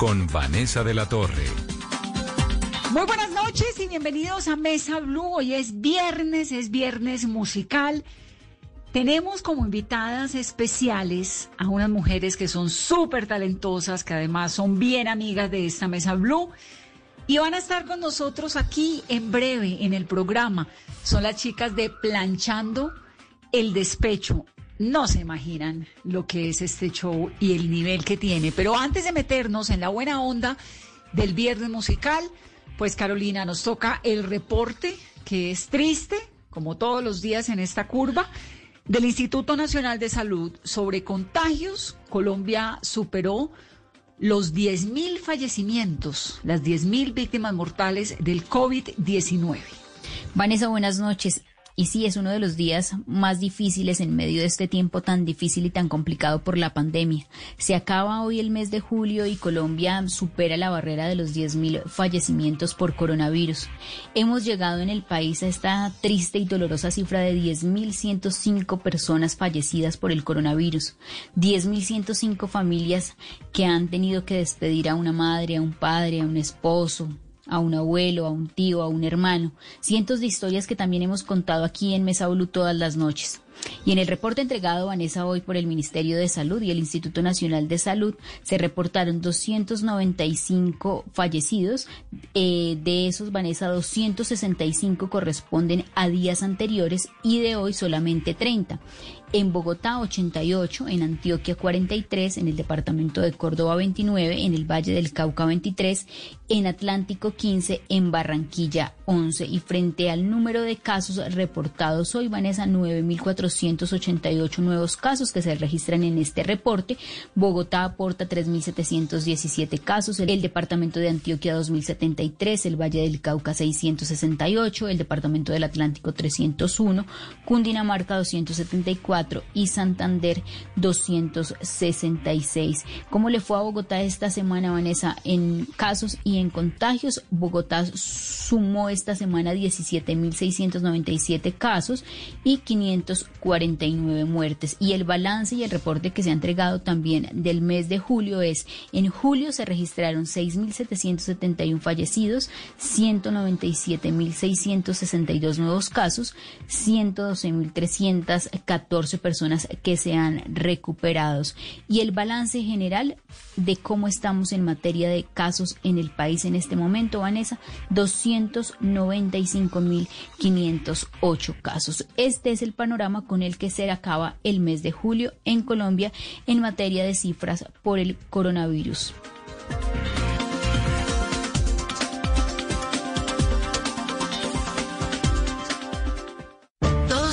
con Vanessa de la Torre. Muy buenas noches y bienvenidos a Mesa Blue. Hoy es viernes, es viernes musical. Tenemos como invitadas especiales a unas mujeres que son súper talentosas, que además son bien amigas de esta Mesa Blue. Y van a estar con nosotros aquí en breve en el programa. Son las chicas de Planchando el Despecho. No se imaginan lo que es este show y el nivel que tiene. Pero antes de meternos en la buena onda del viernes musical, pues Carolina, nos toca el reporte que es triste, como todos los días en esta curva, del Instituto Nacional de Salud sobre contagios. Colombia superó los 10.000 fallecimientos, las 10.000 víctimas mortales del COVID-19. Vanessa, buenas noches. Y sí, es uno de los días más difíciles en medio de este tiempo tan difícil y tan complicado por la pandemia. Se acaba hoy el mes de julio y Colombia supera la barrera de los 10.000 fallecimientos por coronavirus. Hemos llegado en el país a esta triste y dolorosa cifra de 10.105 personas fallecidas por el coronavirus. 10.105 familias que han tenido que despedir a una madre, a un padre, a un esposo, a un abuelo, a un tío, a un hermano. Cientos de historias que también hemos contado aquí en Mesa Blue todas las noches. Y en el reporte entregado Vanessa hoy por el Ministerio de Salud y el Instituto Nacional de Salud se reportaron 295 fallecidos. Eh, de esos, Vanessa, 265 corresponden a días anteriores y de hoy solamente 30 en Bogotá 88, en Antioquia 43, en el departamento de Córdoba 29, en el Valle del Cauca 23, en Atlántico 15, en Barranquilla 11 y frente al número de casos reportados hoy, Vanessa, 9.488 nuevos casos que se registran en este reporte. Bogotá aporta 3.717 casos, el departamento de Antioquia 2.073, el Valle del Cauca 668, el departamento del Atlántico 301, Cundinamarca 274, y Santander 266. ¿Cómo le fue a Bogotá esta semana, Vanessa? En casos y en contagios, Bogotá sumó esta semana 17.697 casos y 549 muertes. Y el balance y el reporte que se ha entregado también del mes de julio es, en julio se registraron 6.771 fallecidos, 197.662 nuevos casos, 112.314 personas que se han recuperado. Y el balance general de cómo estamos en materia de casos en el país en este momento, Vanessa, 295.508 casos. Este es el panorama con el que se acaba el mes de julio en Colombia en materia de cifras por el coronavirus.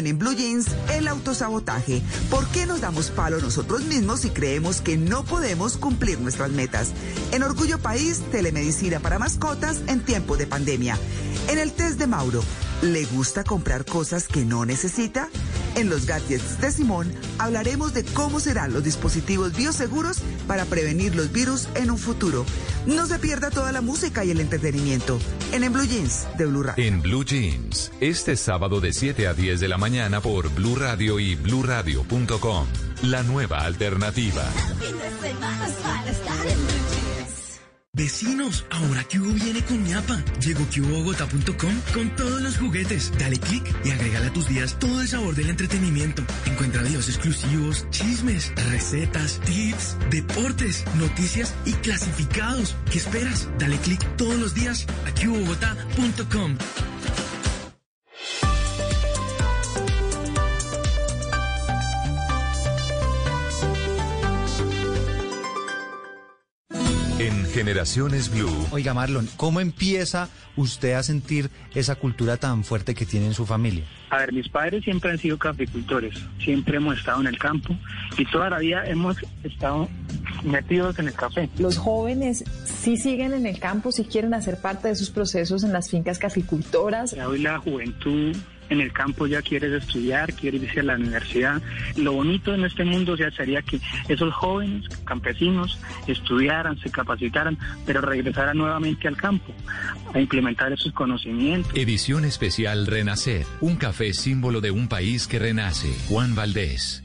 En, en Blue Jeans el autosabotaje. ¿Por qué nos damos palo nosotros mismos y creemos que no podemos cumplir nuestras metas? En Orgullo País, telemedicina para mascotas en tiempo de pandemia. En el test de Mauro, ¿Le gusta comprar cosas que no necesita? En los gadgets de Simón hablaremos de cómo serán los dispositivos bioseguros para prevenir los virus en un futuro. No se pierda toda la música y el entretenimiento en En Blue Jeans de Blue Radio. En Blue Jeans, este sábado de 7 a 10 de la mañana por Blue Radio y bluradio.com. La nueva alternativa. Vecinos, ahora que viene con ñapa. Llegó QBogotá.com con todos los juguetes. Dale click y agrégale a tus días todo el sabor del entretenimiento. Encuentra videos exclusivos, chismes, recetas, tips, deportes, noticias y clasificados. ¿Qué esperas? Dale click todos los días a QBogotá.com. Generaciones Blue. Oiga, Marlon, ¿cómo empieza usted a sentir esa cultura tan fuerte que tiene en su familia? A ver, mis padres siempre han sido caficultores, siempre hemos estado en el campo y toda la vida hemos estado metidos en el café. Los jóvenes sí siguen en el campo, sí quieren hacer parte de esos procesos en las fincas caficultoras. Hoy la juventud en el campo ya quieres estudiar, quieres irse a la universidad. Lo bonito en este mundo ya sería que esos jóvenes campesinos estudiaran, se capacitaran, pero regresaran nuevamente al campo a implementar esos conocimientos. Edición especial Renacer. Un café símbolo de un país que renace. Juan Valdés.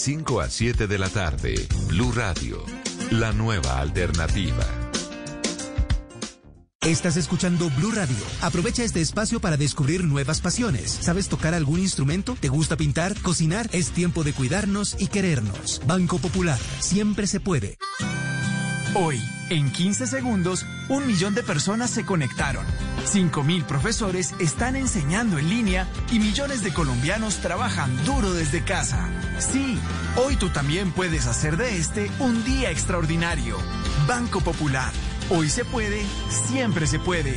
5 a 7 de la tarde, Blue Radio, la nueva alternativa. Estás escuchando Blue Radio. Aprovecha este espacio para descubrir nuevas pasiones. ¿Sabes tocar algún instrumento? ¿Te gusta pintar? ¿Cocinar? Es tiempo de cuidarnos y querernos. Banco Popular. Siempre se puede. Hoy, en 15 segundos, un millón de personas se conectaron. 5.000 profesores están enseñando en línea y millones de colombianos trabajan duro desde casa. Sí, hoy tú también puedes hacer de este un día extraordinario. Banco Popular. Hoy se puede, siempre se puede.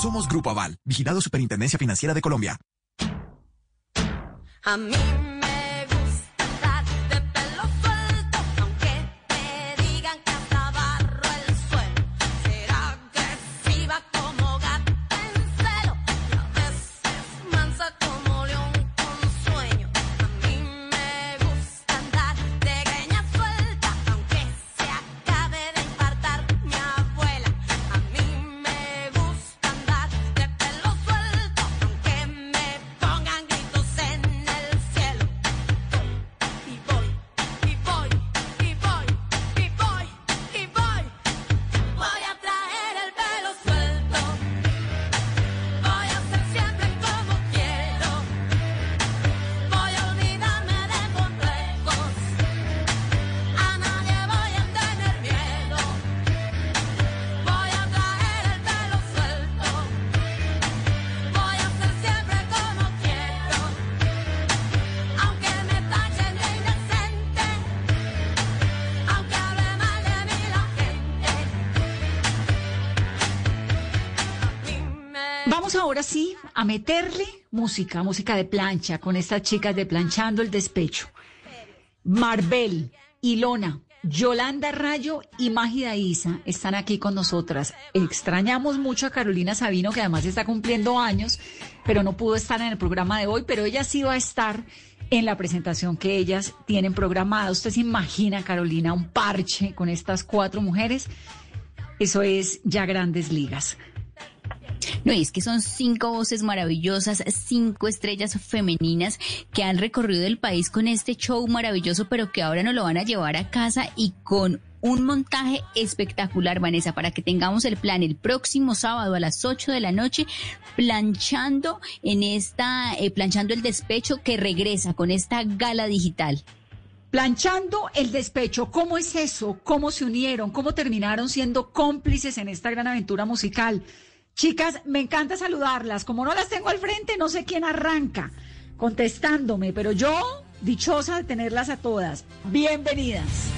Somos Grupo Aval, vigilado Superintendencia Financiera de Colombia. A mí ahora a meterle música, música de plancha, con estas chicas de Planchando el Despecho. Marbel, Ilona, Yolanda Rayo y Mágida Isa están aquí con nosotras. Extrañamos mucho a Carolina Sabino, que además está cumpliendo años, pero no pudo estar en el programa de hoy, pero ella sí va a estar en la presentación que ellas tienen programada. ¿Usted se imagina, Carolina, un parche con estas cuatro mujeres? Eso es ya grandes ligas. No, es que son cinco voces maravillosas, cinco estrellas femeninas que han recorrido el país con este show maravilloso, pero que ahora nos lo van a llevar a casa y con un montaje espectacular, Vanessa, para que tengamos el plan el próximo sábado a las 8 de la noche, planchando en esta, eh, planchando el despecho que regresa con esta gala digital. Planchando el despecho, ¿cómo es eso? ¿Cómo se unieron? ¿Cómo terminaron siendo cómplices en esta gran aventura musical? Chicas, me encanta saludarlas. Como no las tengo al frente, no sé quién arranca contestándome, pero yo dichosa de tenerlas a todas. Bienvenidas.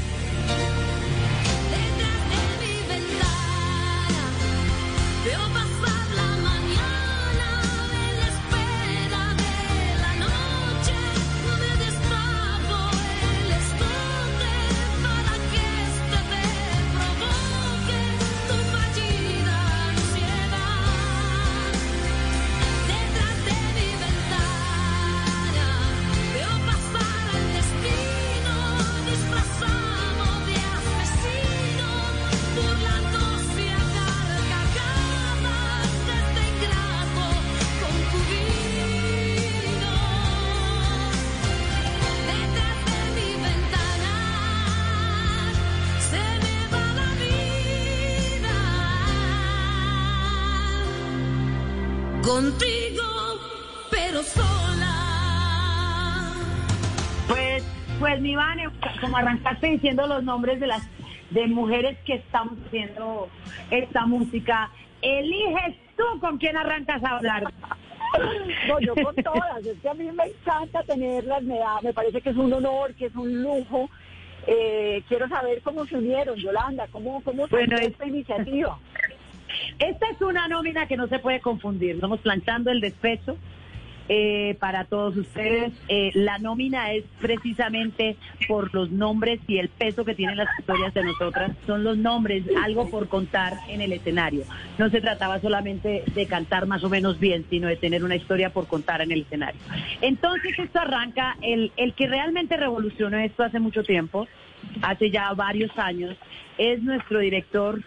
Diciendo los nombres de las de mujeres que estamos haciendo esta música, eliges tú con quién arrancas a hablar. No, yo con todas. Es que a mí me encanta tenerlas. Me, da, me parece que es un honor, que es un lujo. Eh, quiero saber cómo se unieron, Yolanda, cómo, cómo Bueno, surgió es- esta iniciativa. Esta es una nómina que no se puede confundir. Estamos planchando el despecho eh, para todos ustedes. Eh, la nómina es precisamente por los nombres y el peso que tienen las historias de nosotras. Son los nombres, algo por contar en el escenario. No se trataba solamente de cantar más o menos bien, sino de tener una historia por contar en el escenario. Entonces esto arranca, el, el que realmente revolucionó esto hace mucho tiempo, hace ya varios años, es nuestro director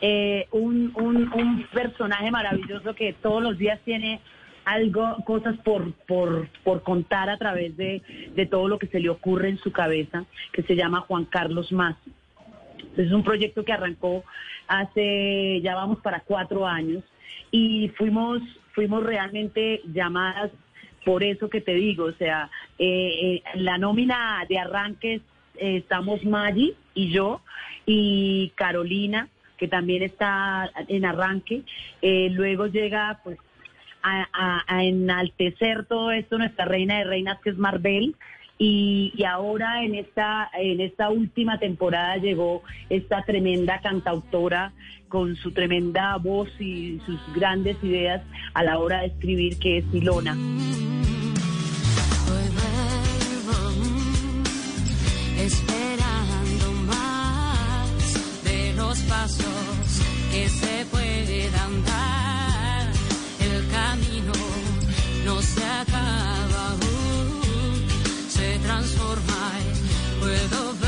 eh, un, un, un personaje maravilloso que todos los días tiene algo, cosas por, por, por contar a través de, de todo lo que se le ocurre en su cabeza, que se llama Juan Carlos Más. Es un proyecto que arrancó hace, ya vamos para cuatro años, y fuimos, fuimos realmente llamadas por eso que te digo, o sea, eh, eh, la nómina de arranques eh, estamos Maggi y yo, y Carolina, que también está en arranque. Eh, luego llega pues a, enaltecer todo esto nuestra reina de reinas que es Marvel. Y, ahora en esta, en esta última temporada llegó esta tremenda cantautora con su tremenda voz y sus grandes ideas a la hora de escribir, que es Ilona. Hoy vuelvo mm, esperando más de los pasos que se puedan dar. No se acaba aún, se transforma puedo ver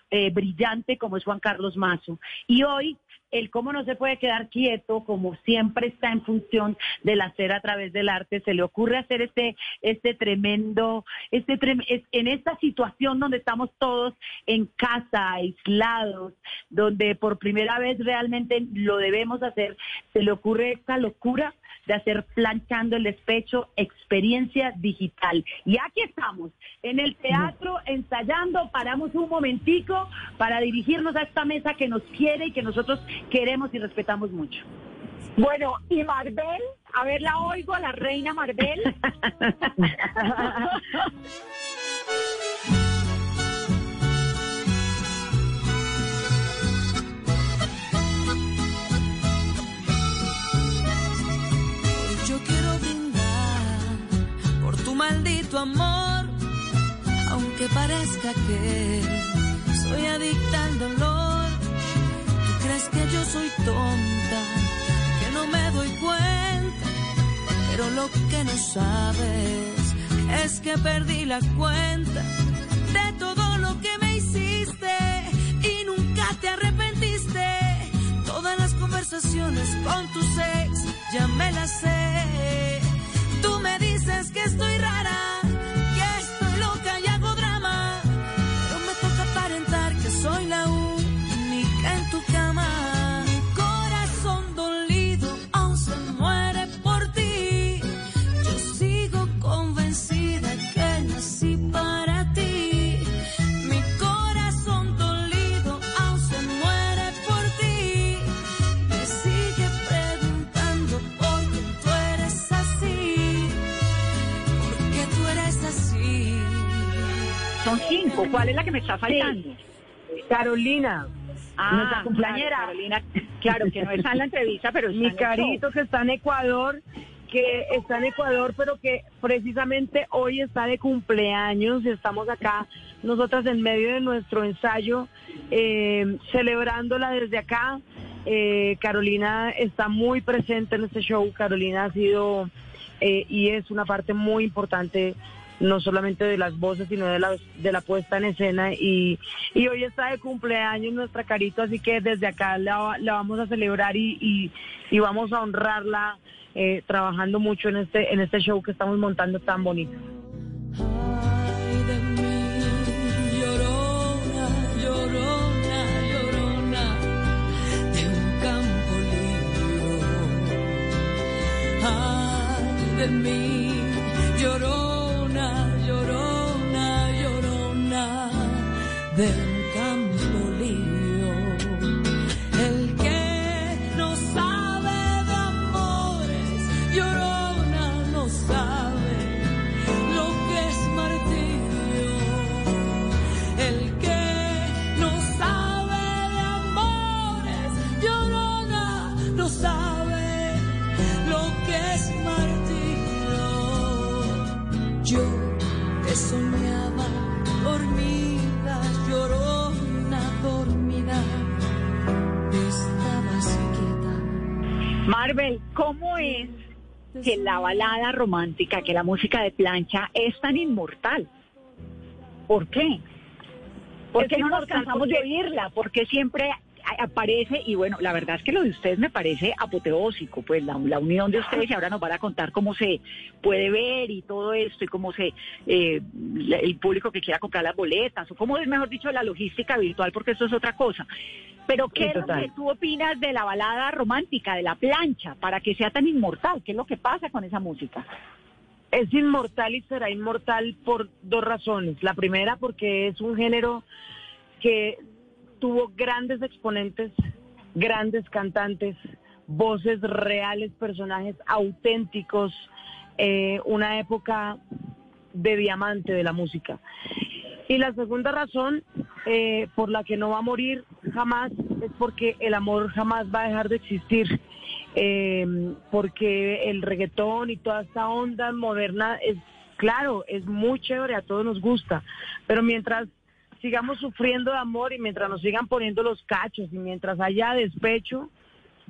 eh, brillante como es Juan Carlos Mazo. Y hoy, el cómo no se puede quedar quieto, como siempre está en función del hacer a través del arte, se le ocurre hacer este, este tremendo, este en esta situación donde estamos todos en casa, aislados, donde por primera vez realmente lo debemos hacer, se le ocurre esta locura de hacer planchando el despecho, experiencia digital. Y aquí estamos, en el teatro, ensayando, paramos un momentico para dirigirnos a esta mesa que nos quiere y que nosotros queremos y respetamos mucho. Bueno, y Marvel, a ver, la oigo la reina maldito amor, aunque parezca que soy adicta al dolor. Tú crees que yo soy tonta, que no me doy cuenta, pero lo que no sabes es que perdí la cuenta de todo lo que me hiciste y nunca te arrepentiste. Todas las conversaciones con tu ex ya me las sé me dices que estoy rara, cinco. ¿Cuál es la que me está faltando? Carolina. Ah, nuestra cumpleañera. claro, Carolina, claro, que no está en la entrevista, pero Mi carito show. que está en Ecuador, que está en Ecuador, pero que precisamente hoy está de cumpleaños y estamos acá, nosotras en medio de nuestro ensayo, eh, celebrándola desde acá. Eh, Carolina está muy presente en este show. Carolina ha sido eh, y es una parte muy importante no solamente de las voces, sino de la, de la puesta en escena. Y, y hoy está de cumpleaños nuestra Carito, así que desde acá la, la vamos a celebrar y, y, y vamos a honrarla eh, trabajando mucho en este, en este show que estamos montando tan bonito. De mí, llorona, llorona, llorona, de Marvel, ¿cómo es que la balada romántica, que la música de plancha es tan inmortal? ¿Por qué? ¿Por qué no nos cansamos de oírla? Porque siempre a- aparece, y bueno, la verdad es que lo de ustedes me parece apoteósico, pues la, la unión de ustedes, y ahora nos van a contar cómo se puede ver y todo esto, y cómo se, eh, el público que quiera comprar las boletas, o cómo es, mejor dicho, la logística virtual, porque eso es otra cosa. Pero ¿qué es lo que tú opinas de la balada romántica, de la plancha, para que sea tan inmortal? ¿Qué es lo que pasa con esa música? Es inmortal y será inmortal por dos razones. La primera porque es un género que tuvo grandes exponentes, grandes cantantes, voces reales, personajes auténticos, eh, una época de diamante de la música. Y la segunda razón eh, por la que no va a morir jamás es porque el amor jamás va a dejar de existir. Eh, porque el reggaetón y toda esta onda moderna es, claro, es muy chévere, a todos nos gusta, pero mientras sigamos sufriendo de amor y mientras nos sigan poniendo los cachos y mientras haya despecho,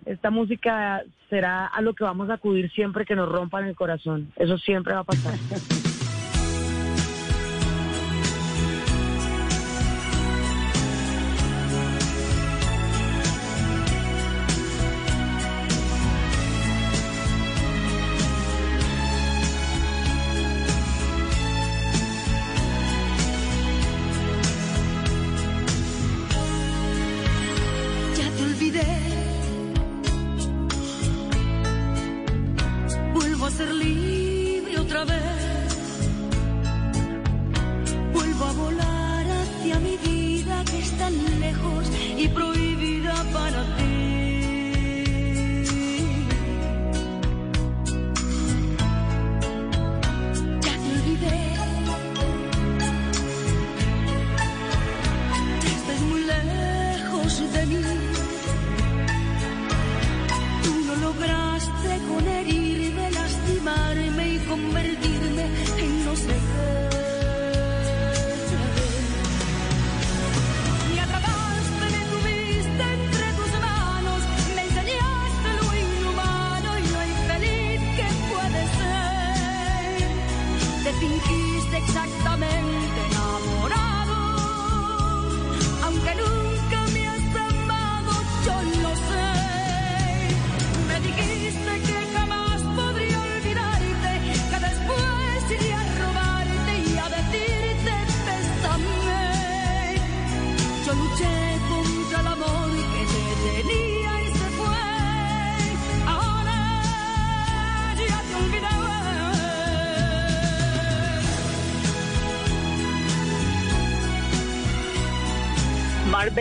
esta música será a lo que vamos a acudir siempre que nos rompan el corazón. Eso siempre va a pasar.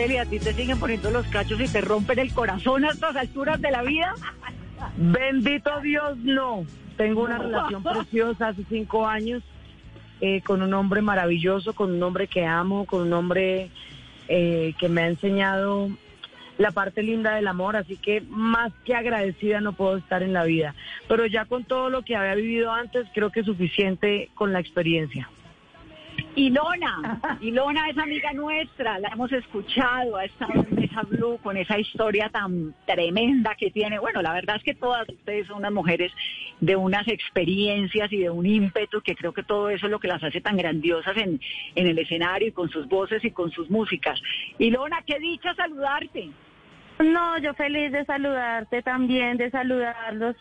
Y a ti te siguen poniendo los cachos y te rompen el corazón a estas alturas de la vida. Bendito Dios, no. Tengo una relación preciosa hace cinco años eh, con un hombre maravilloso, con un hombre que amo, con un hombre eh, que me ha enseñado la parte linda del amor, así que más que agradecida no puedo estar en la vida. Pero ya con todo lo que había vivido antes, creo que es suficiente con la experiencia. Ilona, Ilona es amiga nuestra, la hemos escuchado, ha estado en Mesa Blue con esa historia tan tremenda que tiene. Bueno, la verdad es que todas ustedes son unas mujeres de unas experiencias y de un ímpetu que creo que todo eso es lo que las hace tan grandiosas en, en el escenario y con sus voces y con sus músicas. Ilona, qué dicha saludarte. No, yo feliz de saludarte también, de saludarlos,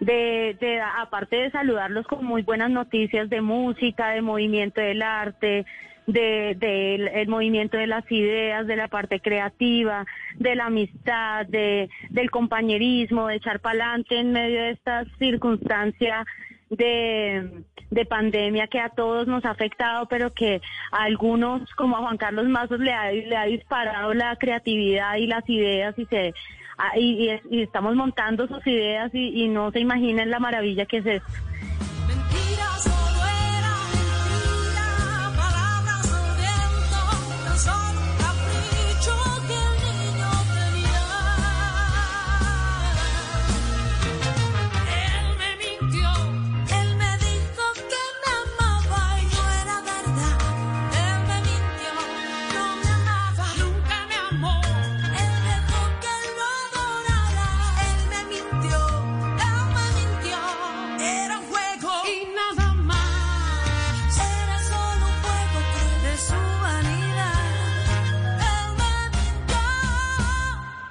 de, de aparte de saludarlos con muy buenas noticias de música, de movimiento del arte, de, del el movimiento de las ideas, de la parte creativa, de la amistad, de, del compañerismo, de echar pa'lante en medio de esta circunstancia de, de pandemia que a todos nos ha afectado, pero que a algunos, como a Juan Carlos Mazos, le ha, le ha disparado la creatividad y las ideas y se y, y- y estamos montando sus ideas y, y no se imaginan la maravilla que es esto.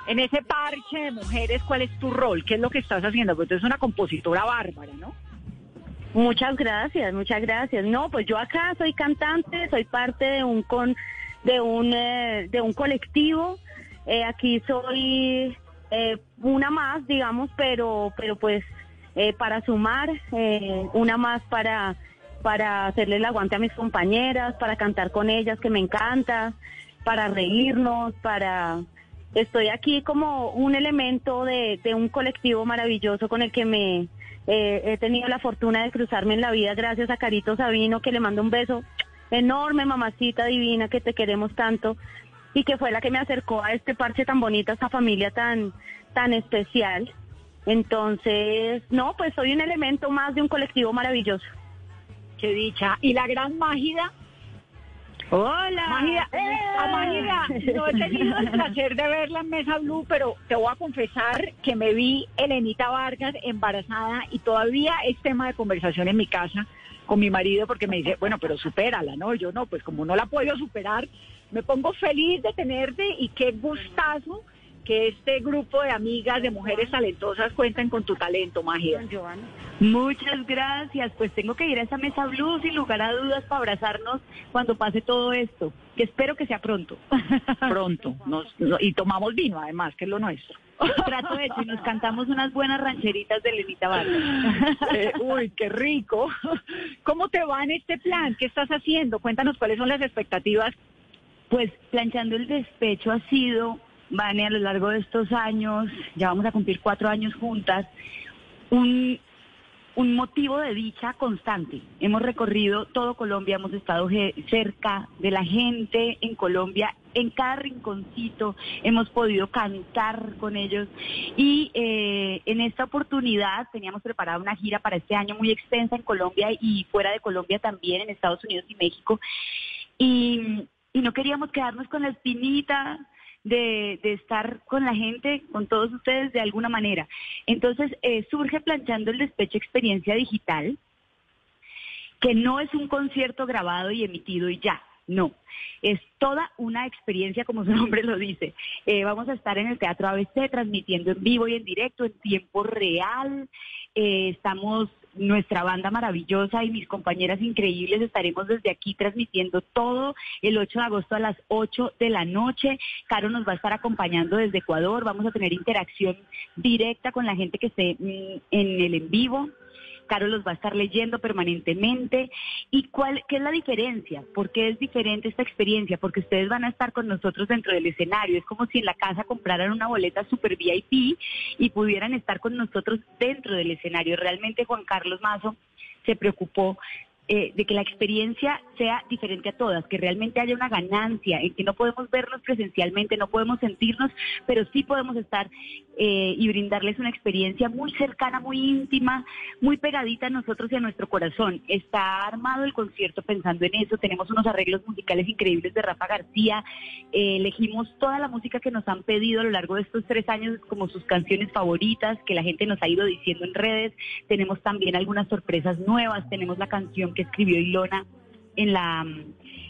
En ese parche de mujeres, ¿cuál es tu rol? ¿Qué es lo que estás haciendo? Porque tú eres una compositora bárbara, ¿no? Muchas gracias, muchas gracias. No, pues yo acá soy cantante, soy parte de un con de un eh, de un colectivo. Eh, aquí soy eh, una más, digamos, pero pero pues eh, para sumar una más para para hacerle el aguante a mis compañeras, para cantar con ellas que me encanta, para reírnos, para estoy aquí como un elemento de, un colectivo maravilloso con el que me eh, he tenido la fortuna de cruzarme en la vida gracias a Carito Sabino, que le mando un beso enorme, mamacita divina, que te queremos tanto y que fue la que me acercó a este parche tan bonito, a esta familia tan, tan especial. Entonces, no, pues soy un elemento más de un colectivo maravilloso. Qué dicha. ¿Y la gran Mágida? Hola. Mágida, a Mágida, no he tenido el placer de verla en Mesa Blue, pero te voy a confesar que me vi Elenita Vargas embarazada y todavía es tema de conversación en mi casa con mi marido porque me dice, bueno, pero supérala, ¿no? Yo no, pues como no la puedo superar, me pongo feliz de tenerte y qué gustazo que este grupo de amigas, de mujeres talentosas cuenten con tu talento, Mágida. Muchas gracias. Pues tengo que ir a esa mesa blue sin lugar a dudas para abrazarnos cuando pase todo esto, que espero que sea pronto. Pronto. Nos- no- y tomamos vino, además, que es lo nuestro. Trato hecho y nos cantamos unas buenas rancheritas de Lenita Vargas. Eh, uy, qué rico. ¿Cómo te va en este plan? ¿Qué estás haciendo? Cuéntanos cuáles son las expectativas. Pues planchando el despecho ha sido, Vane, a lo largo de estos años, ya vamos a cumplir cuatro años juntas, un, motivo de dicha constante. Hemos recorrido todo Colombia, hemos estado cerca de la gente en Colombia, en cada rinconcito, hemos podido cantar con ellos y eh, en esta oportunidad teníamos preparada una gira para este año muy extensa en Colombia y fuera de Colombia también, en Estados Unidos y México. Y no queríamos quedarnos con la espinita de, de estar con la gente, con todos ustedes de alguna manera. Entonces eh, surge planchando el despecho experiencia digital, que no es un concierto grabado y emitido y ya, no, es toda una experiencia como su nombre lo dice. Eh, vamos a estar en el Teatro ABC transmitiendo en vivo y en directo, en tiempo real. Eh, estamos, nuestra banda maravillosa y mis compañeras increíbles estaremos desde aquí transmitiendo todo el 8 de agosto a las 8 de la noche. Caro nos va a estar acompañando desde Ecuador. Vamos a tener interacción directa con la gente que esté mm, en el en vivo. Carol los va a estar leyendo permanentemente. ¿Y cuál qué es la diferencia? ¿Por qué es diferente esta experiencia? Porque ustedes van a estar con nosotros dentro del escenario. Es como si en la casa compraran una boleta super VIP y pudieran estar con nosotros dentro del escenario. Realmente Juan Carlos Mazo se preocupó eh, de que la experiencia sea diferente a todas, que realmente haya una ganancia, en que no podemos vernos presencialmente, no podemos sentirnos, pero sí podemos estar eh, y brindarles una experiencia muy cercana, muy íntima, muy pegadita a nosotros y a nuestro corazón. Está armado el concierto pensando en eso, tenemos unos arreglos musicales increíbles de Rafa García, eh, elegimos toda la música que nos han pedido a lo largo de estos tres años como sus canciones favoritas, que la gente nos ha ido diciendo en redes, tenemos también algunas sorpresas nuevas, tenemos la canción escribió Ilona en la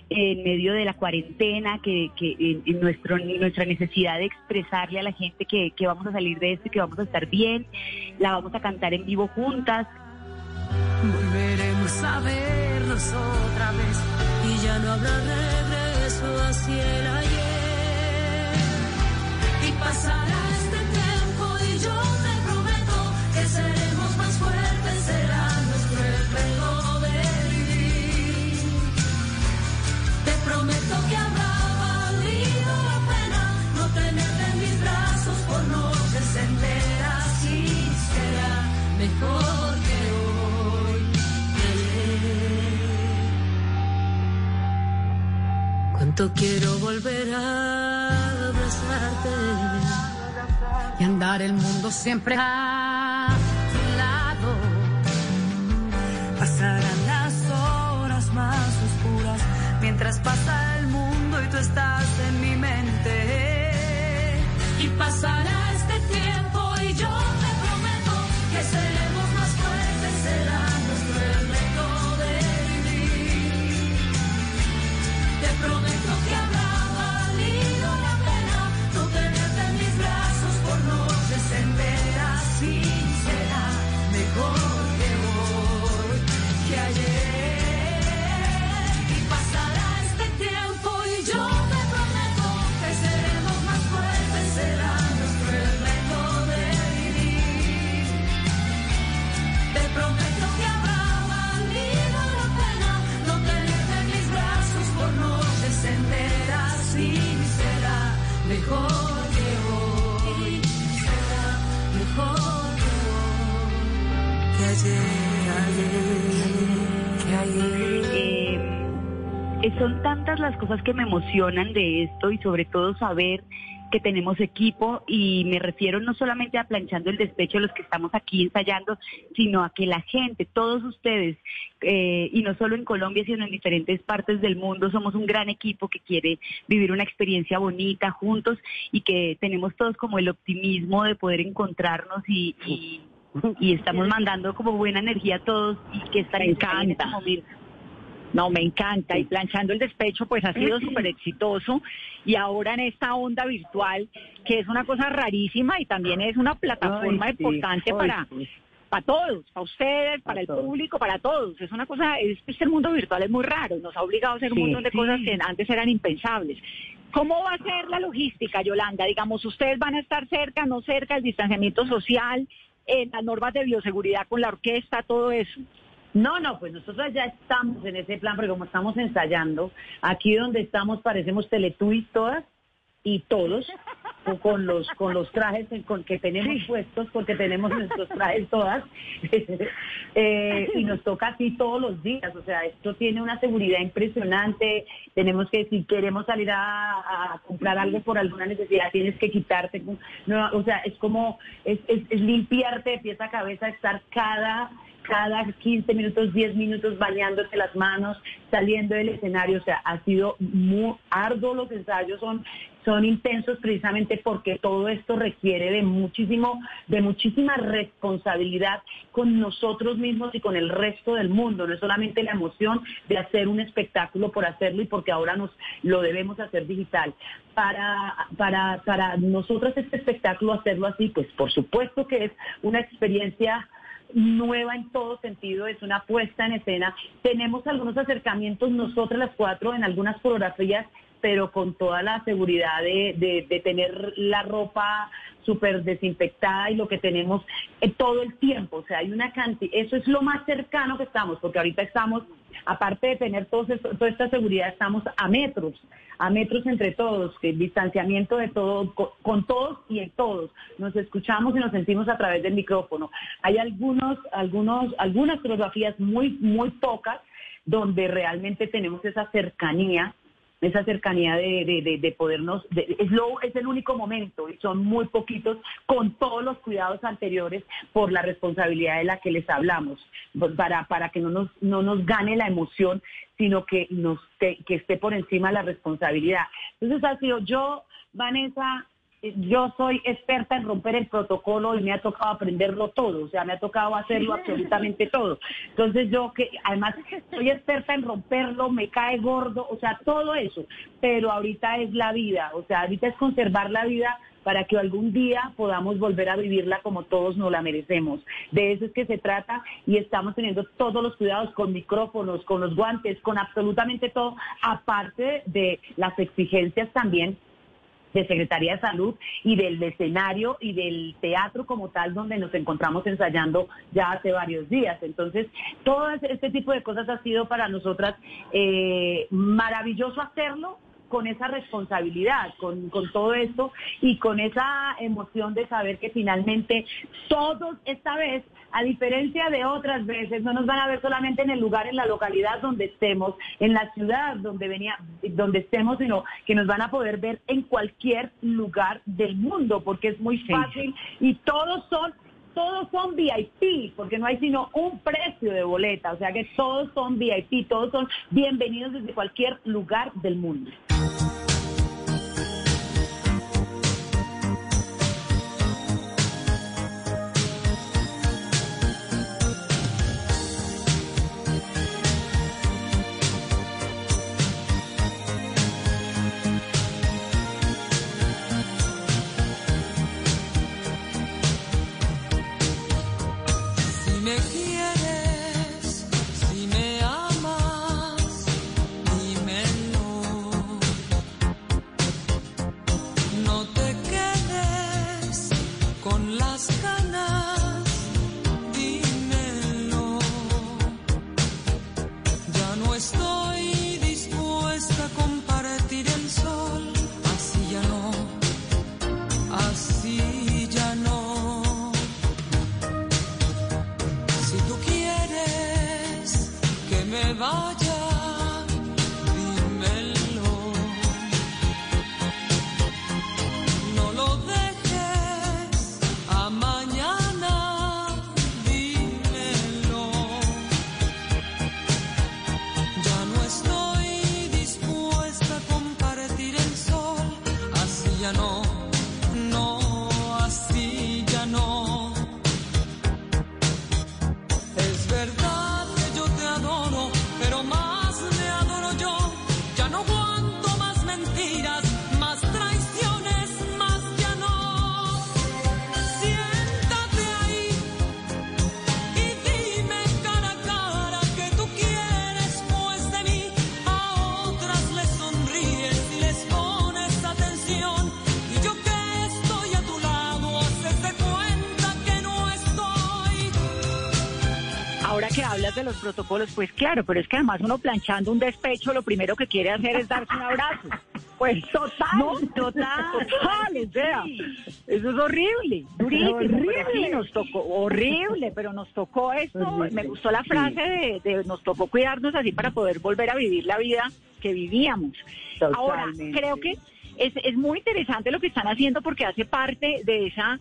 en medio de la cuarentena, que, que nuestro, nuestra necesidad de expresarle a la gente que, que vamos a salir de esto y que vamos a estar bien, la vamos a cantar en vivo juntas. Volveremos a vernos otra vez y ya no habrá regreso hacia el ayer. Y pasará mejor que hoy. Quiero volver a abrazarte y andar el mundo siempre a tu lado. Pasarán las horas más oscuras mientras pasa el mundo y tú estás son tantas las cosas que me emocionan de esto y sobre todo saber que tenemos equipo y me refiero no solamente a planchando el despecho los que estamos aquí ensayando, sino a que la gente, todos ustedes, eh, y no solo en Colombia, sino en diferentes partes del mundo, somos un gran equipo que quiere vivir una experiencia bonita juntos y que tenemos todos como el optimismo de poder encontrarnos y, y, y estamos mandando como buena energía a todos y que están en este momento. No, me encanta. Y planchando el despecho, pues ha sido súper exitoso. Y ahora en esta onda virtual, que es una cosa rarísima y también es una plataforma Ay, sí, importante ay, para, sí. para todos, para ustedes, para el todos. público, para todos. Es una cosa, es, es el mundo virtual es muy raro. Nos ha obligado a hacer un Sí, montón de cosas que antes eran impensables. ¿Cómo va a ser la logística, Yolanda? Digamos, ustedes van a estar cerca, no cerca, el distanciamiento social, eh, las normas de bioseguridad con la orquesta, todo eso. No, no, pues nosotros ya estamos en ese plan, porque como estamos ensayando, aquí donde estamos parecemos Teletubbies todas y todos, con- los con los trajes con que tenemos puestos, porque tenemos nuestros trajes todas, Eh, y nos toca así todos los días, o sea, esto tiene una seguridad impresionante, tenemos que, si queremos salir a, a comprar algo por alguna necesidad, tienes que quitarte, no, o sea, es como, es, es, es limpiarte de pies a cabeza, estar cada cada 15 minutos, 10 minutos bañándote las manos, saliendo del escenario, o sea, ha sido muy arduo los ensayos, son, son intensos precisamente porque todo esto requiere de muchísimo, de muchísima responsabilidad con nosotros mismos y con el resto del mundo, no es solamente la emoción de hacer un espectáculo por hacerlo y porque ahora nos lo debemos hacer digital. Para, para, para nosotros este espectáculo hacerlo así, pues por supuesto que es una experiencia nueva en todo sentido, es una puesta en escena. Tenemos algunos acercamientos nosotras las cuatro en algunas coreografías pero con toda la seguridad de, de- tener la ropa súper desinfectada y lo que tenemos eh, todo el tiempo. O sea, hay una cantidad, eso es lo más cercano que estamos, porque ahorita estamos, aparte de tener todo esto- toda esta seguridad, estamos a metros, a metros entre todos, que el distanciamiento de todo, co- con, todos y en todos. Nos escuchamos y nos sentimos a través del micrófono. Hay algunos, algunos, algunas coreografías muy, muy pocas donde realmente tenemos esa cercanía esa cercanía de, de, de- de podernos, de- es, lo, es el único momento y son muy poquitos con todos los cuidados anteriores por la responsabilidad de la que les hablamos, para, para que no nos, no nos gane la emoción, sino que, nos, que, esté por encima la responsabilidad. Entonces ha sido yo, Vanessa, yo soy experta en romper el protocolo y me ha tocado aprenderlo todo, o sea, me ha tocado hacerlo absolutamente todo. Entonces yo que además soy experta en romperlo, me cae gordo, o sea, todo eso, pero ahorita es la vida, o sea, ahorita es conservar la vida para que algún día podamos volver a vivirla como todos nos la merecemos. De eso es que se trata y estamos teniendo todos los cuidados con micrófonos, con los guantes, con absolutamente todo, aparte de las exigencias también de Secretaría de Salud y del escenario y del teatro como tal donde nos encontramos ensayando ya hace varios días. Entonces, todo este tipo de cosas ha sido para nosotras eh, maravilloso hacerlo con esa responsabilidad, con, con todo esto y con esa emoción de saber que finalmente todos esta vez, a diferencia de otras veces, no nos van a ver solamente en el lugar, en la localidad donde estemos, en la ciudad donde venía, donde estemos, sino que nos van a poder ver en cualquier lugar del mundo, porque es muy fácil y todos son todos son VIP, porque no hay sino un precio de boleta, o sea que todos son VIP, todos son bienvenidos desde cualquier lugar del mundo. Protocolos, pues claro, pero es que además uno planchando un despecho, lo primero que quiere hacer es darse un abrazo. Pues total, No, total, total, o sea, eso es horrible, durísimo, Horrible. sí, nos tocó, horrible, pero nos tocó esto, Horrible. me gustó la frase de, de nos tocó cuidarnos así para poder volver a vivir la vida que vivíamos. Ahora, creo que es, es muy interesante lo que están haciendo porque hace parte de esa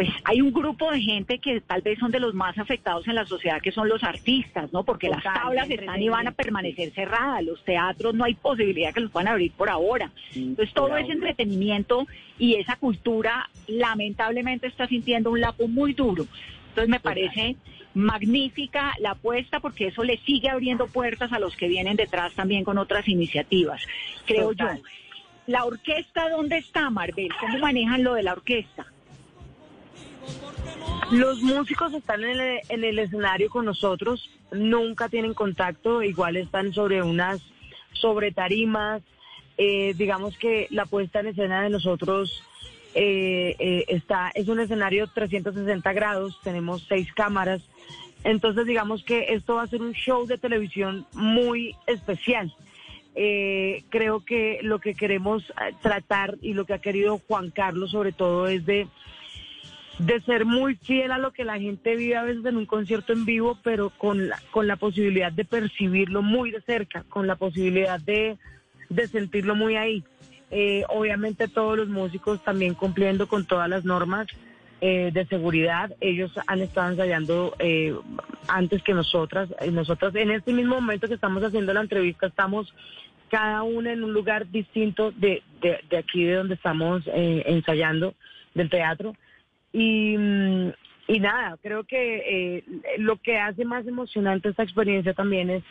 pues hay un grupo de gente que tal vez son de los más afectados en la sociedad, que son los artistas, ¿no? Porque Total, las tablas están y van a permanecer cerradas, los teatros no hay posibilidad que los puedan abrir por ahora. Entonces todo ese ahora. entretenimiento y esa cultura lamentablemente está sintiendo un lapo muy duro. Entonces me parece magnífica la apuesta porque eso le sigue abriendo puertas a los que vienen detrás también con otras iniciativas, creo Total. yo. La orquesta, ¿dónde está, Marvel? ¿Cómo manejan lo de la orquesta? Los músicos están en el, en el escenario con nosotros, nunca tienen contacto, igual están sobre unas, sobre tarimas, Eh, digamos que la puesta en escena de nosotros eh, eh, está es un escenario 360 grados, tenemos seis cámaras, entonces digamos que esto va a ser un show de televisión muy especial. Creo que lo que queremos tratar y lo que ha querido Juan Carlos sobre todo es de de ser muy fiel a lo que la gente vive a veces en un concierto en vivo, pero con la, con la posibilidad de percibirlo muy de cerca, con la posibilidad de, de sentirlo muy ahí. Eh, obviamente todos los músicos también cumpliendo con todas las normas eh, de seguridad. Ellos han estado ensayando eh, antes que nosotras. Nosotras en este mismo momento que estamos haciendo la entrevista estamos cada una en un lugar distinto de, de, de aquí de donde estamos eh, ensayando del teatro. Y, mm, y nada, creo que eh, lo que hace más emocionante esta experiencia también es,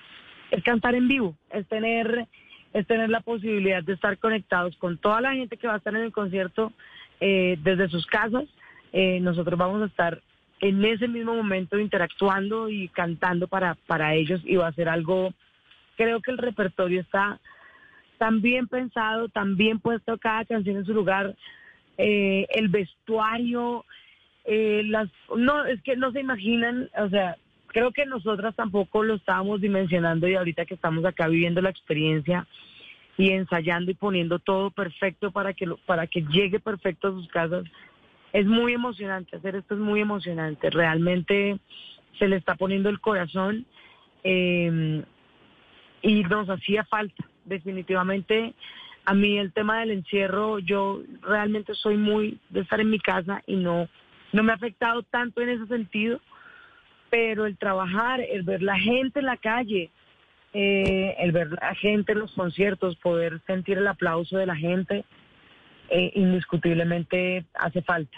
es cantar en vivo, es tener, es tener la posibilidad de estar conectados con toda la gente que va a estar en el concierto eh, desde sus casas. Eh, nosotros vamos a estar en ese mismo momento interactuando y cantando para, para ellos y va a ser algo, creo que el repertorio está tan bien pensado, tan bien puesto cada canción en su lugar, eh, el vestuario, eh, las, no, es que no se imaginan, o sea, creo que nosotras tampoco lo estábamos dimensionando y ahorita que estamos acá viviendo la experiencia y ensayando y poniendo todo perfecto para que lo- para que llegue perfecto a sus casas, es muy emocionante, hacer esto es muy emocionante, realmente se le está poniendo el corazón eh, y nos hacía falta, definitivamente. A mí el tema del encierro, yo realmente soy muy de estar en mi casa y no, no me ha afectado tanto en ese sentido, pero el trabajar, el ver la gente en la calle, eh, el ver la gente en los conciertos, poder sentir el aplauso de la gente, eh, indiscutiblemente hace falta.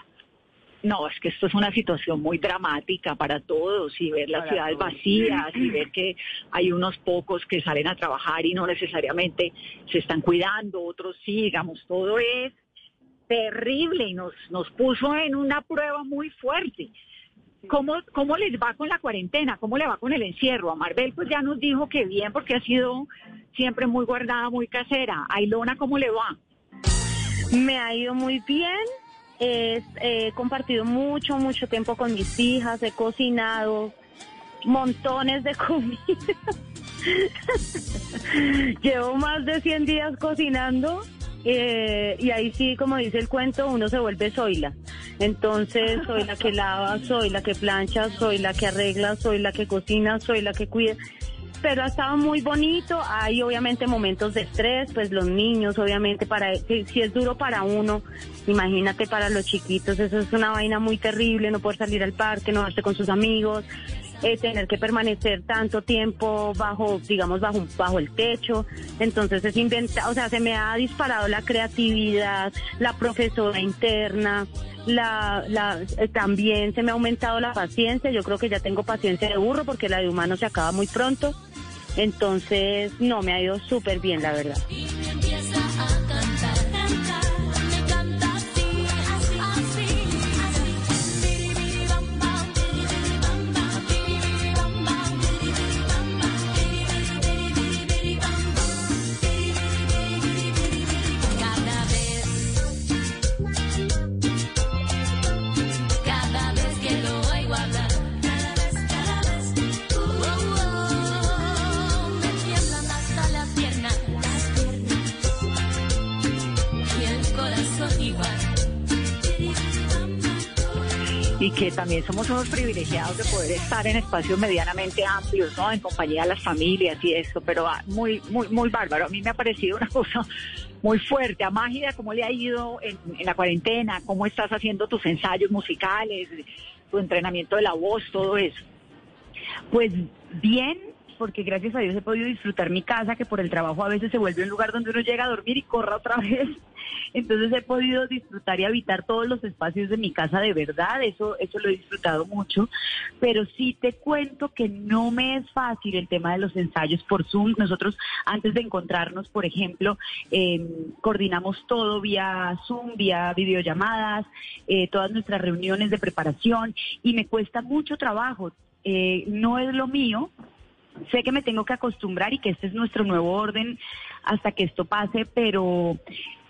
No, es que esto es una situación muy dramática para todos y ver las ciudades todos. vacías y ver que hay unos pocos que salen a trabajar y no necesariamente se están cuidando, otros sí, digamos, todo es terrible y nos, nos puso en una prueba muy fuerte. ¿Cómo, ¿Cómo les va con la cuarentena? ¿Cómo le va con el encierro? A Marvel pues ya nos dijo que bien porque ha sido siempre muy guardada, muy casera. A Ilona, ¿cómo le va? Me ha ido muy bien. He compartido mucho, mucho tiempo con mis hijas. He cocinado montones de comida. Llevo más de 100 días cocinando. eh, y ahí sí, como dice el cuento, uno se vuelve Zoila. Entonces, soy la que lava, soy la que plancha, soy la que arregla, soy la que cocina, soy la que cuida pero ha estado muy bonito. Hay obviamente momentos de estrés, pues los niños, obviamente, para si, si es duro para uno, imagínate para los chiquitos, eso es una vaina muy terrible, no poder salir al parque, no verse con sus amigos, eh, tener que permanecer tanto tiempo bajo, digamos, bajo, bajo el techo. Entonces es inventa, o sea, se me ha disparado la creatividad, la profesora interna. La, la, eh, también se me ha aumentado la paciencia. Yo creo que ya tengo paciencia de burro porque la de humano se acaba muy pronto. Entonces, no, me ha ido súper bien, la verdad. También somos unos privilegiados de poder estar en espacios medianamente amplios, ¿no? En compañía de las familias y eso, pero ah, muy, muy, muy bárbaro. A mí me ha parecido una cosa muy fuerte. A Mágida, ¿cómo le ha ido en, en la cuarentena? ¿Cómo estás haciendo tus ensayos musicales, tu entrenamiento de la voz, todo eso? Pues bien, porque gracias a Dios he podido disfrutar mi casa, que por el trabajo a veces se vuelve un lugar donde uno llega a dormir y corra otra vez. Entonces he podido disfrutar y habitar todos los espacios de mi casa de verdad, eso, eso lo he disfrutado mucho. Pero sí te cuento que no me es fácil el tema de los ensayos por Zoom. Nosotros antes de encontrarnos, por ejemplo, eh, coordinamos todo vía Zoom, vía videollamadas, eh, todas nuestras reuniones de preparación y me cuesta mucho trabajo. Eh, no es lo mío, sé que me tengo que acostumbrar y que este es nuestro nuevo orden hasta que esto pase, pero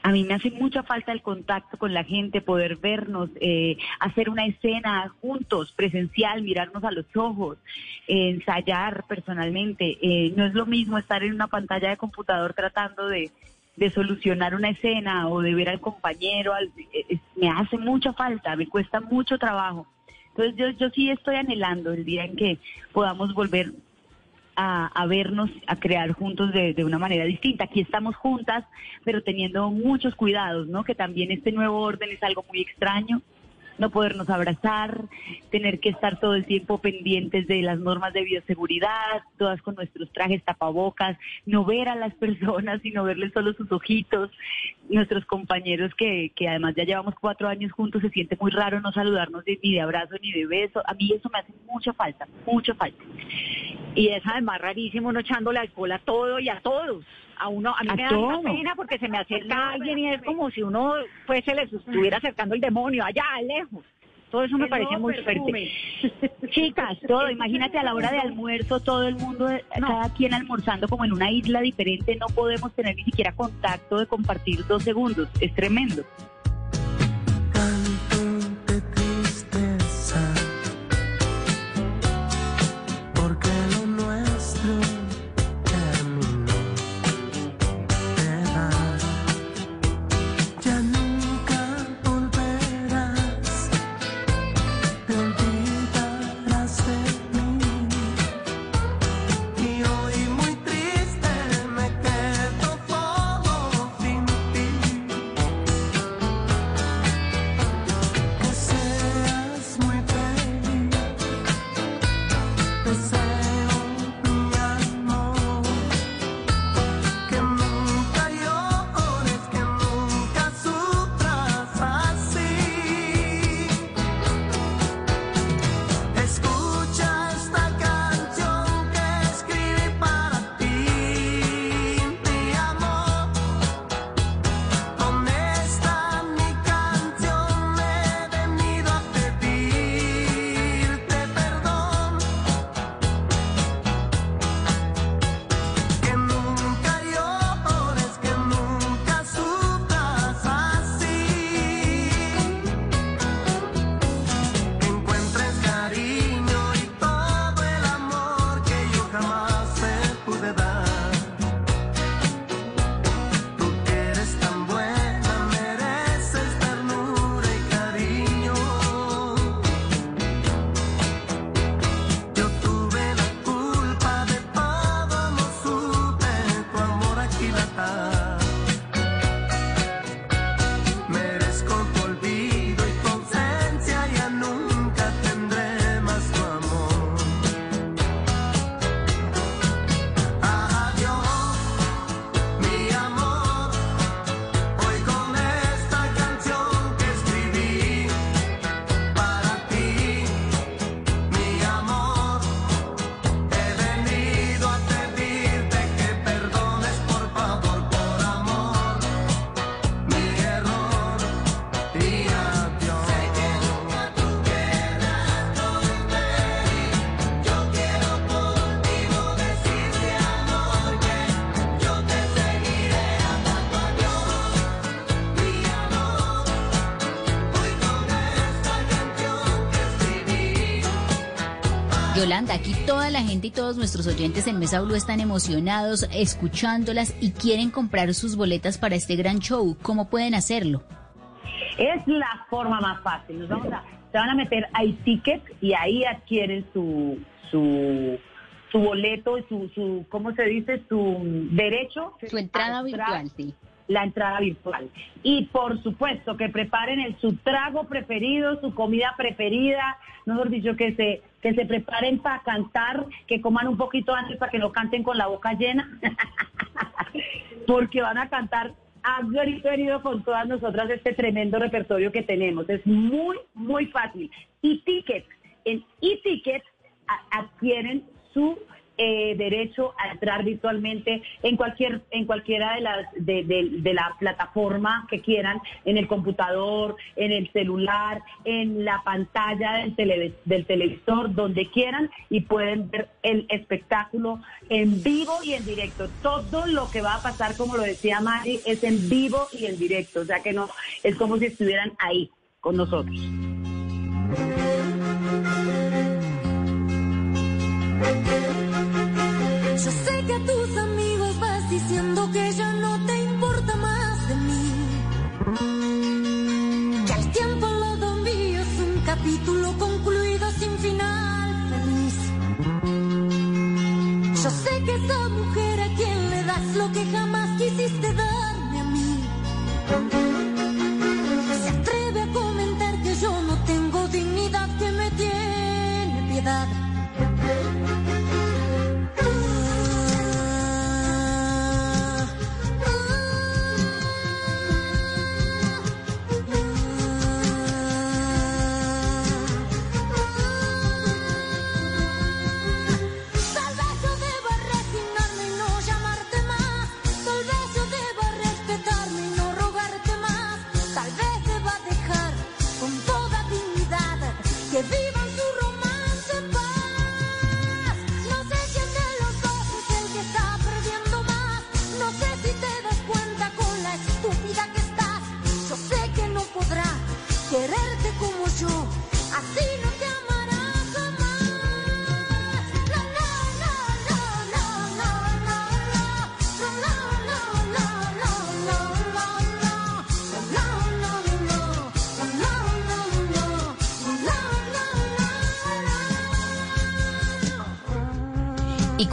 a mí me hace mucha falta el contacto con la gente, poder vernos, eh, hacer una escena juntos, presencial, mirarnos a los ojos, eh, ensayar personalmente. Eh, no es lo mismo estar en una pantalla de computador tratando de, de solucionar una escena o de ver al compañero. al- eh, eh, me hace mucha falta, me cuesta mucho trabajo. Entonces yo, yo sí estoy anhelando el día en que podamos volver a, a vernos, a crear juntos de, una manera distinta. Aquí estamos juntas, pero teniendo muchos cuidados, ¿no? Que también este nuevo orden es algo muy extraño. No podernos abrazar, tener que estar todo el tiempo pendientes de las normas de bioseguridad, todas con nuestros trajes tapabocas, no ver a las personas, sino verles solo sus ojitos. Nuestros compañeros que, que además ya llevamos cuatro años juntos, se siente muy raro no saludarnos de- ni de abrazo ni de beso. A mí eso me hace mucha falta, mucha falta. Y es además rarísimo uno echándole alcohol a todo y a todos. A uno, a mí A me da mucha pena porque se me acerca alguien y es como si uno pues se les estuviera acercando el demonio allá lejos. Todo eso me El parece muy perfume. fuerte. Chicas, todo, imagínate a la hora de almuerzo, todo el mundo, eh, cada quien almorzando como en una isla diferente, no podemos tener ni siquiera contacto de compartir dos segundos, es tremendo. Yolanda, aquí toda la gente y todos nuestros oyentes en Mesa Blue están emocionados, escuchándolas y quieren comprar sus boletas para este gran show. ¿Cómo pueden hacerlo? Es la forma más fácil. Nos vamos a, se van a meter a iTicket y ahí adquieren su, su, su boleto, su, su, ¿cómo se dice? Su derecho. Su entrada virtual, sí. La entrada virtual. Y por supuesto que preparen el, su trago preferido, su comida preferida, mejor dicho, que se, que se preparen para cantar, que coman un poquito antes para que no canten con la boca llena, porque van a cantar a herido con todas nosotras este tremendo repertorio que tenemos. Es muy, muy fácil. Y tickets, en e-ticket a- adquieren su eh, derecho a entrar virtualmente en cualquier en cualquiera de las de, de- la plataforma que quieran, en el computador, en el celular, en la pantalla del, tele- del televisor, donde quieran y pueden ver el espectáculo en vivo y en directo. Todo lo que va a pasar, como lo decía Mari, es en vivo y en directo, o sea que no es como si estuvieran ahí con nosotros. Yo sé que a tus amigos vas diciendo que ya no te importa más de mí. Que el tiempo lado mío es un capítulo concluido sin final feliz. Yo sé que esa mujer a quien le das lo que jamás quisiste darme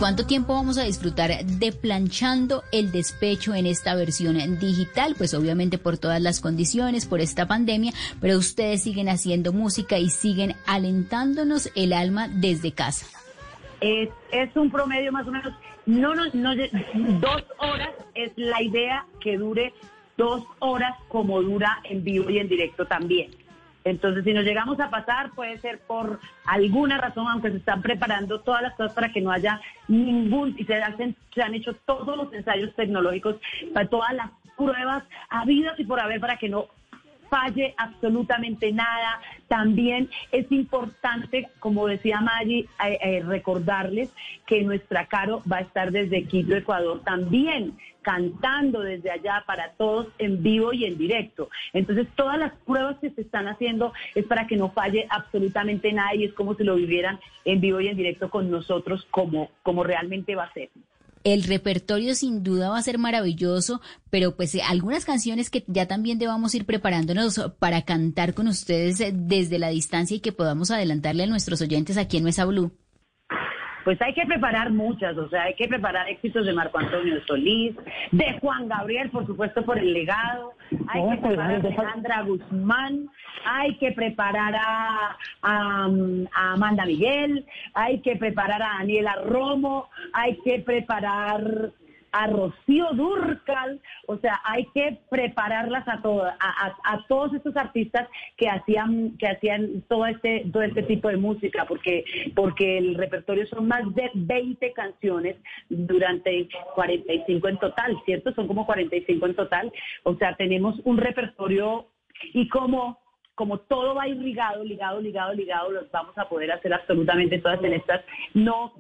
cuánto tiempo vamos a disfrutar de planchando el despecho en esta versión digital? Pues obviamente por todas las condiciones, por esta pandemia, pero ustedes siguen haciendo música y siguen alentándonos el alma desde casa. Es, es un promedio más o menos, no, no, no, dos horas es la idea que dure dos horas como dura en vivo y en directo también. Entonces, si nos llegamos a pasar, puede ser por alguna razón, aunque se están preparando todas las cosas para que no haya ningún, y se, hacen, se han hecho todos los ensayos tecnológicos, para todas las pruebas habidas y por haber para que no falle absolutamente nada. También es importante, como decía Maggie, eh, eh, recordarles que nuestra Caro va a estar desde Quito, Ecuador, también cantando desde allá para todos en vivo y en directo. Entonces, todas las pruebas que se están haciendo es para que no falle absolutamente nada y es como si lo vivieran en vivo y en directo con nosotros como, como realmente va a ser. El repertorio sin duda va a ser maravilloso, pero pues eh, algunas canciones que ya también debamos ir preparándonos para cantar con ustedes eh, desde la distancia y que podamos adelantarle a nuestros oyentes aquí en Mesa Blue. Pues hay que preparar muchas, o sea, hay que preparar éxitos de Marco Antonio Solís, de Juan Gabriel, por supuesto, por el legado, hay que preparar a Alejandra Guzmán, hay que preparar a, a, a Amanda Miguel, hay que preparar a Daniela Romo, hay que preparar a Rocío Durcal, o sea, hay que prepararlas a todas, a, a- todos estos artistas que hacían, que hacían todo este, todo este tipo de música, porque, porque el repertorio son más de 20 canciones durante 45 en total, ¿cierto? Son como 45 en total, o sea, tenemos un repertorio y como como todo va irrigado, ligado, ligado, ligado, los vamos a poder hacer absolutamente todas en estas. No,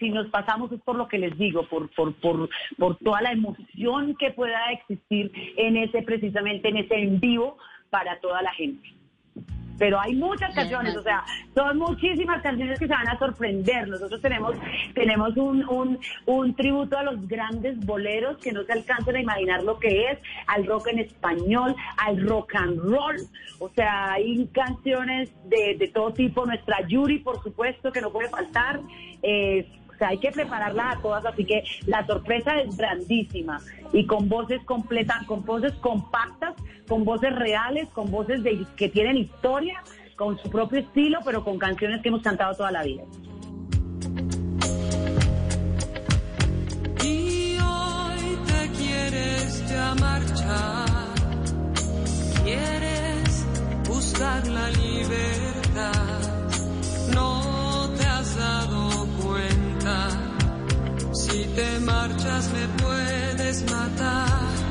si nos pasamos es por lo que les digo, por, por, por, por toda la emoción que pueda existir en ese, precisamente en ese en vivo para toda la gente. Pero hay muchas canciones, o sea, son muchísimas canciones que se van a sorprender. Nosotros tenemos, tenemos un, un, un tributo a los grandes boleros que no se alcanzan a imaginar lo que es, al rock en español, al rock and roll. O sea, hay canciones de, de todo tipo. Nuestra Yuri, por supuesto, que no puede faltar. Eh, o sea, hay que prepararlas a todas, así que la sorpresa es grandísima. Y con voces completas, con voces compactas, con voces reales, con voces que tienen historia, con su propio estilo, pero con canciones que hemos cantado toda la vida. Y hoy te quieres marchar, quieres buscar la libertad, no te has dado si te marchas me puedes matar.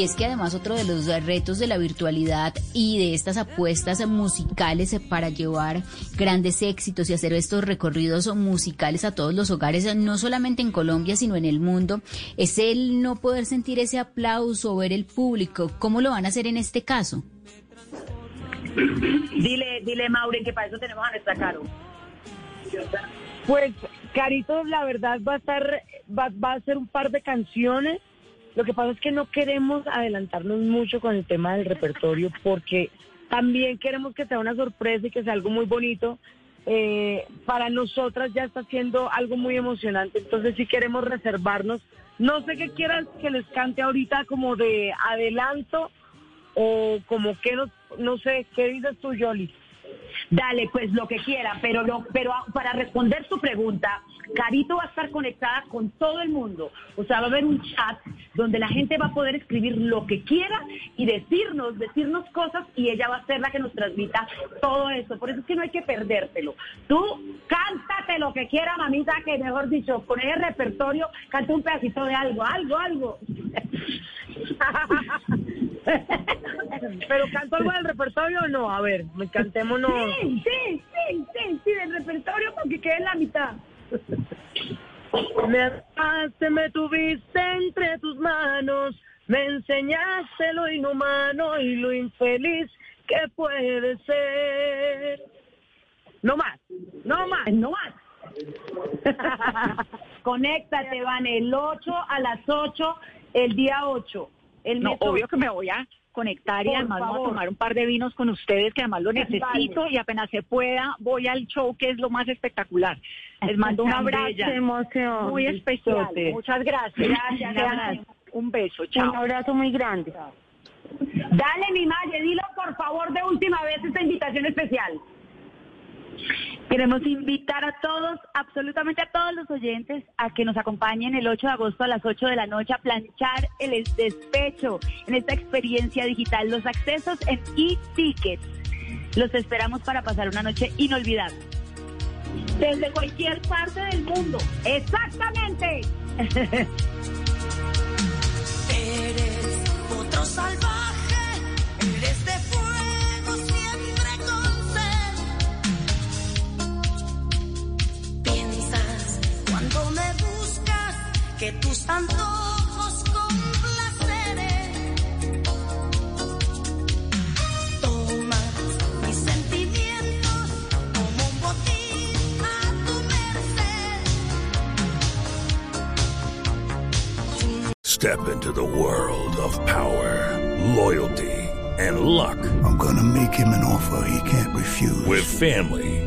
Y es que además otro de los retos de la virtualidad y de estas apuestas musicales para llevar grandes éxitos y hacer estos recorridos musicales a todos los hogares, no solamente en Colombia, sino en el mundo, es el no poder sentir ese aplauso, ver el público. ¿Cómo lo van a hacer en este caso? Dile, dile, Maureen, que para eso tenemos a nuestra Caro. Pues, Carito, la verdad va a estar, va, va a ser un par de canciones. Lo que pasa es que no queremos adelantarnos mucho con el tema del repertorio porque también queremos que sea una sorpresa y que sea algo muy bonito. Eh, para nosotras ya está siendo algo muy emocionante, entonces sí queremos reservarnos. No sé qué quieran que les cante ahorita como de adelanto o como que no, no sé, ¿qué dices tú, Yoli? Dale, pues lo que quiera, pero pero para responder tu pregunta, Carito va a estar conectada con todo el mundo. O sea, va a haber un chat donde la gente va a poder escribir lo que quiera y decirnos, decirnos cosas y ella va a ser la que nos transmita todo eso. Por eso es que no hay que perdértelo. Tú cántate lo que quiera, mamita, que mejor dicho, con ese repertorio, canta un pedacito de algo, algo, algo. ¿Pero canto algo del repertorio o no? A ver, me cantémonos. Sí, sí, sí, sí, sí, del repertorio porque quede en la mitad. Me amaste, me tuviste entre tus manos, me enseñaste lo inhumano y lo infeliz que puede ser. No más, no más. No más. Conéctate, van el 8 a las 8, el día 8. El No, mes obvio que me voy a conectar y Por además vamos a favor. tomar un par de vinos con ustedes que además lo Vale. necesito y apenas se pueda voy al show que es lo más espectacular. Les mando un abrazo muy especial. Muchas gracias. Gracias, Un gracias. Un beso. Chao. Un abrazo muy grande. Dale, mi madre, dilo por favor de última vez esta invitación especial. Queremos invitar a todos, absolutamente a todos los oyentes, a que nos acompañen el 8 de agosto a las 8 de la noche a planchar el despecho en esta experiencia digital. Los accesos en e-tickets. Los esperamos para pasar una noche inolvidable. Desde cualquier parte del mundo. Exactamente. Eres otro salvaje, que tus antojos complaceré. Tomas mis sentimientos como un botín a tu merced. Step into the world of power, loyalty, and luck. I'm gonna make him an offer he can't refuse. With family,